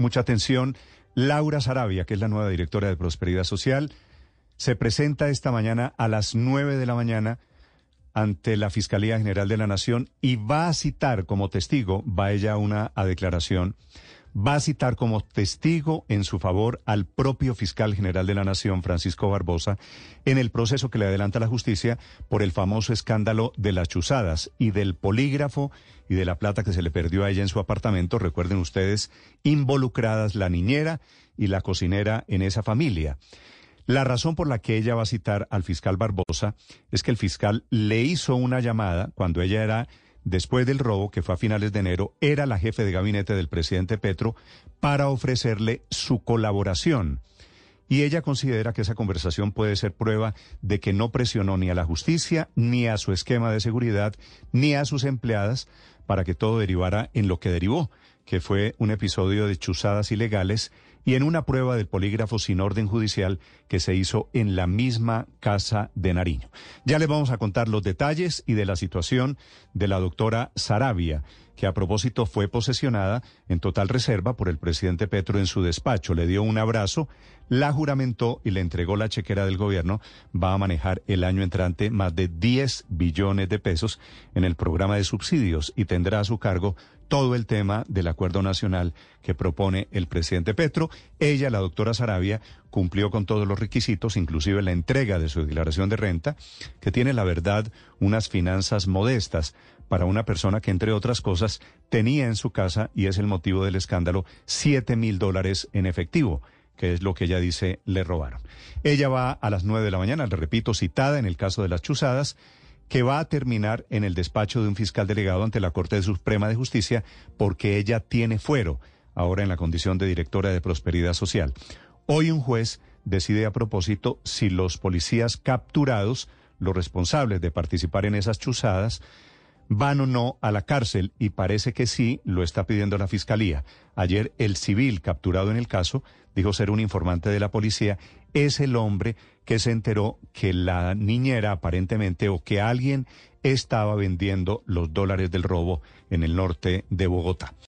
mucha atención. Laura Sarabia, que es la nueva directora de Prosperidad Social, se presenta esta mañana a las 9 de la mañana ante la Fiscalía General de la Nación y va a citar como testigo, va ella una a declaración, va a citar como testigo en su favor al propio fiscal general de la Nación, Francisco Barbosa, en el proceso que le adelanta la justicia por el famoso escándalo de las chuzadas y del polígrafo y de la plata que se le perdió a ella en su apartamento. Recuerden ustedes, involucradas la niñera y la cocinera en esa familia. La razón por la que ella va a citar al fiscal Barbosa es que el fiscal le hizo una llamada cuando ella era, después del robo, que fue a finales de enero, era la jefe de gabinete del presidente Petro, para ofrecerle su colaboración. Y ella considera que esa conversación puede ser prueba de que no presionó ni a la justicia, ni a su esquema de seguridad, ni a sus empleadas para que todo derivara en lo que derivó, que fue un episodio de chuzadas ilegales y en una prueba del polígrafo sin orden judicial que se hizo en la misma casa de Nariño. Ya le vamos a contar los detalles y de la situación de la doctora Sarabia, que a propósito fue posesionada en total reserva por el presidente Petro en su despacho. Le dio un abrazo, la juramentó y le entregó la chequera del gobierno. Va a manejar el año entrante más de 10 billones de pesos en el programa de subsidios y tendrá a su cargo todo el tema del acuerdo nacional que propone el presidente Petro. Ella, la doctora Sarabia, cumplió con todos los requisitos, inclusive la entrega de su declaración de renta, que tiene la verdad unas finanzas modestas para una persona que, entre otras cosas, tenía en su casa, y es el motivo del escándalo, siete mil dólares en efectivo que es lo que ella dice le robaron. Ella va a las nueve de la mañana, le repito, citada en el caso de las chuzadas, que va a terminar en el despacho de un fiscal delegado ante la Corte Suprema de Justicia porque ella tiene fuero, ahora en la condición de directora de Prosperidad Social. Hoy un juez decide a propósito si los policías capturados, los responsables de participar en esas chuzadas, van o no a la cárcel y parece que sí, lo está pidiendo la Fiscalía. Ayer el civil capturado en el caso dijo ser un informante de la policía, es el hombre que se enteró que la niñera aparentemente o que alguien estaba vendiendo los dólares del robo en el norte de Bogotá.